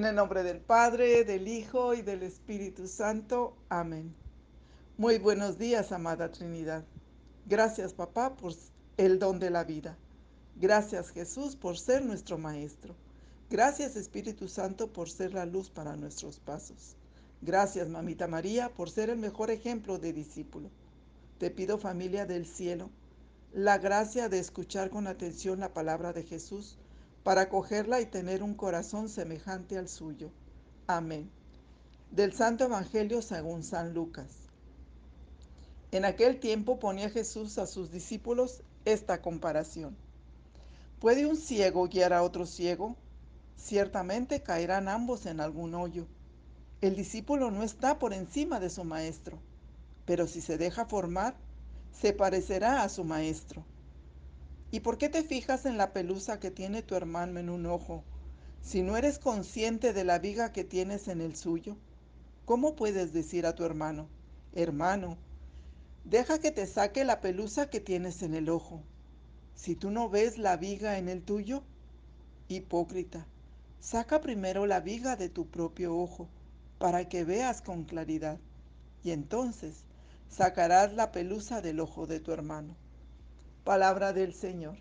En el nombre del Padre, del Hijo y del Espíritu Santo. Amén. Muy buenos días, amada Trinidad. Gracias, papá, por el don de la vida. Gracias, Jesús, por ser nuestro Maestro. Gracias, Espíritu Santo, por ser la luz para nuestros pasos. Gracias, Mamita María, por ser el mejor ejemplo de discípulo. Te pido, familia del cielo, la gracia de escuchar con atención la palabra de Jesús para acogerla y tener un corazón semejante al suyo. Amén. Del Santo Evangelio según San Lucas. En aquel tiempo ponía Jesús a sus discípulos esta comparación. ¿Puede un ciego guiar a otro ciego? Ciertamente caerán ambos en algún hoyo. El discípulo no está por encima de su maestro, pero si se deja formar, se parecerá a su maestro. ¿Y por qué te fijas en la pelusa que tiene tu hermano en un ojo, si no eres consciente de la viga que tienes en el suyo? ¿Cómo puedes decir a tu hermano, hermano, deja que te saque la pelusa que tienes en el ojo, si tú no ves la viga en el tuyo? Hipócrita, saca primero la viga de tu propio ojo, para que veas con claridad, y entonces sacarás la pelusa del ojo de tu hermano. Palabra del Señor.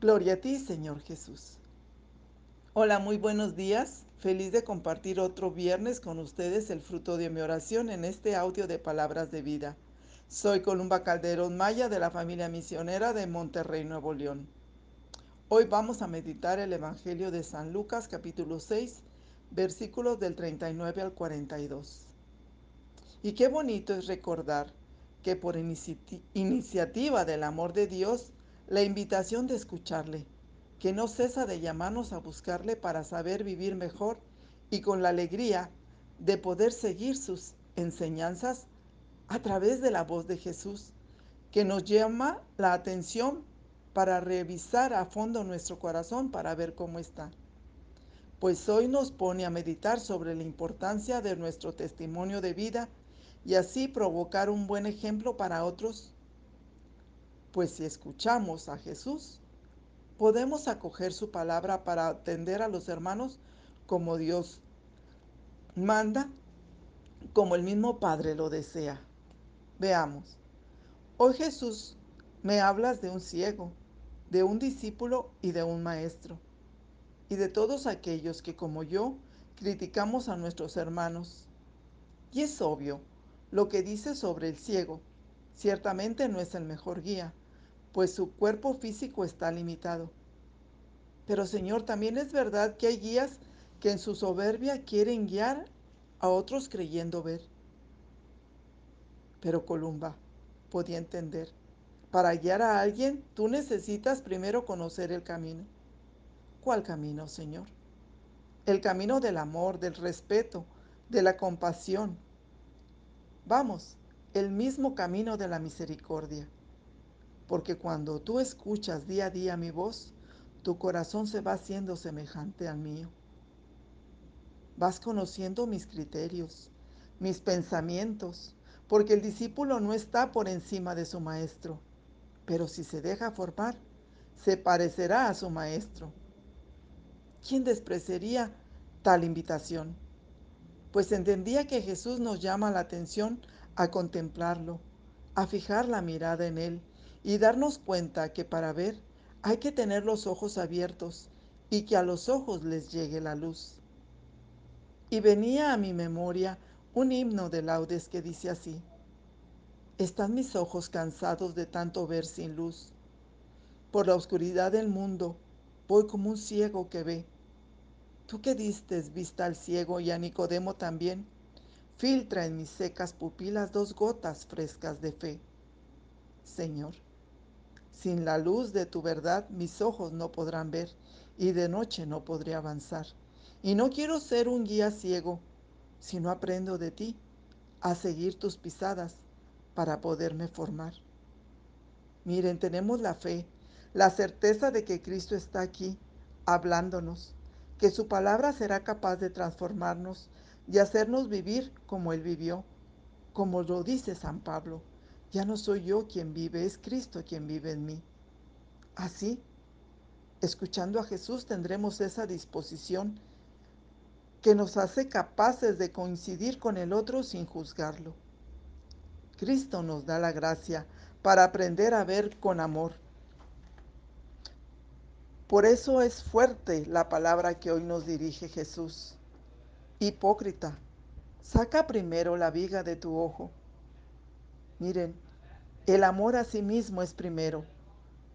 Gloria a ti, Señor Jesús. Hola, muy buenos días. Feliz de compartir otro viernes con ustedes el fruto de mi oración en este audio de Palabras de Vida. Soy Columba Calderón Maya de la familia misionera de Monterrey, Nuevo León. Hoy vamos a meditar el Evangelio de San Lucas capítulo 6, versículos del 39 al 42. Y qué bonito es recordar que por iniciativa del amor de Dios, la invitación de escucharle, que no cesa de llamarnos a buscarle para saber vivir mejor y con la alegría de poder seguir sus enseñanzas a través de la voz de Jesús, que nos llama la atención para revisar a fondo nuestro corazón para ver cómo está. Pues hoy nos pone a meditar sobre la importancia de nuestro testimonio de vida y así provocar un buen ejemplo para otros? Pues si escuchamos a Jesús, podemos acoger su palabra para atender a los hermanos como Dios manda, como el mismo Padre lo desea. Veamos. Hoy Jesús me hablas de un ciego, de un discípulo y de un maestro, y de todos aquellos que como yo criticamos a nuestros hermanos. Y es obvio lo que dice sobre el ciego. Ciertamente no es el mejor guía, pues su cuerpo físico está limitado. Pero Señor, también es verdad que hay guías que en su soberbia quieren guiar a otros creyendo ver. Pero Columba podía entender. Para guiar a alguien, tú necesitas primero conocer el camino. ¿Cuál camino, Señor? El camino del amor, del respeto, de la compasión, Vamos, el mismo camino de la misericordia. Porque cuando tú escuchas día a día mi voz, tu corazón se va haciendo semejante al mío. Vas conociendo mis criterios, mis pensamientos, porque el discípulo no está por encima de su maestro, pero si se deja formar, se parecerá a su maestro. ¿Quién despreciaría tal invitación? Pues entendía que Jesús nos llama la atención a contemplarlo, a fijar la mirada en Él y darnos cuenta que para ver hay que tener los ojos abiertos y que a los ojos les llegue la luz. Y venía a mi memoria un himno de laudes que dice así, Están mis ojos cansados de tanto ver sin luz. Por la oscuridad del mundo voy como un ciego que ve Tú que diste vista al ciego y a Nicodemo también, filtra en mis secas pupilas dos gotas frescas de fe. Señor, sin la luz de tu verdad mis ojos no podrán ver y de noche no podré avanzar. Y no quiero ser un guía ciego, sino aprendo de ti a seguir tus pisadas para poderme formar. Miren, tenemos la fe, la certeza de que Cristo está aquí hablándonos que su palabra será capaz de transformarnos y hacernos vivir como Él vivió, como lo dice San Pablo. Ya no soy yo quien vive, es Cristo quien vive en mí. Así, Escuchando a Jesús tendremos esa disposición que nos hace capaces de coincidir con el otro sin juzgarlo. Cristo nos da la gracia para aprender a ver con amor. Por eso es fuerte la palabra que hoy nos dirige Jesús. Hipócrita, saca primero la viga de tu ojo. Miren, el amor a sí mismo es primero.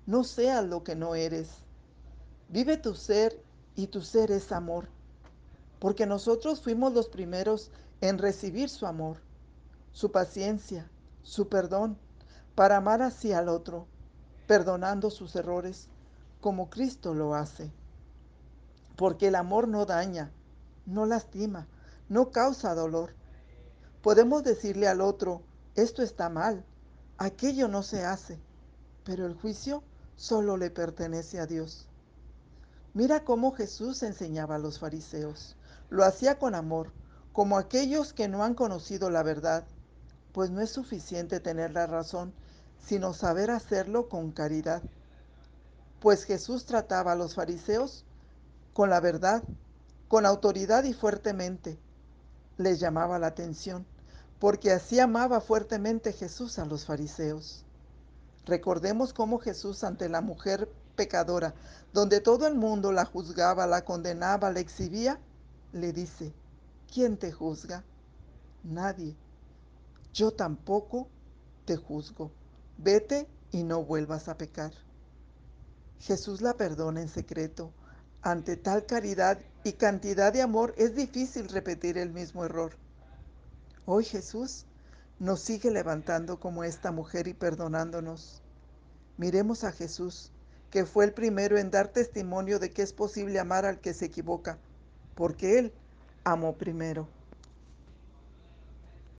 No seas lo que no eres. Vive tu ser y tu ser es amor. Porque nosotros fuimos los primeros en recibir su amor su paciencia, su perdón, para amar así al otro, perdonando sus errores, como Cristo lo hace. Porque el amor no daña, no lastima, no causa dolor. Podemos decirle al otro, esto está mal, aquello no se hace, pero el juicio solo le pertenece a Dios. Mira cómo Jesús enseñaba a los fariseos. Lo hacía con amor, como aquellos que no han conocido la verdad pues no es suficiente tener la razón, sino saber hacerlo con caridad. Pues Jesús trataba a los fariseos con la verdad, con autoridad y fuertemente. Les llamaba la atención, porque así amaba fuertemente Jesús a los fariseos. Recordemos cómo Jesús ante la mujer pecadora, donde todo el mundo la juzgaba, la condenaba, la exhibía, le dice, ¿quién te juzga? Nadie yo tampoco te juzgo. Vete y no vuelvas a pecar. Jesús la perdona en secreto. Ante tal caridad y cantidad de amor es difícil repetir el mismo error. Hoy Jesús nos sigue levantando como esta mujer y perdonándonos. Miremos a Jesús, que fue el primero en dar testimonio de que es posible amar al que se equivoca, porque Él amó primero.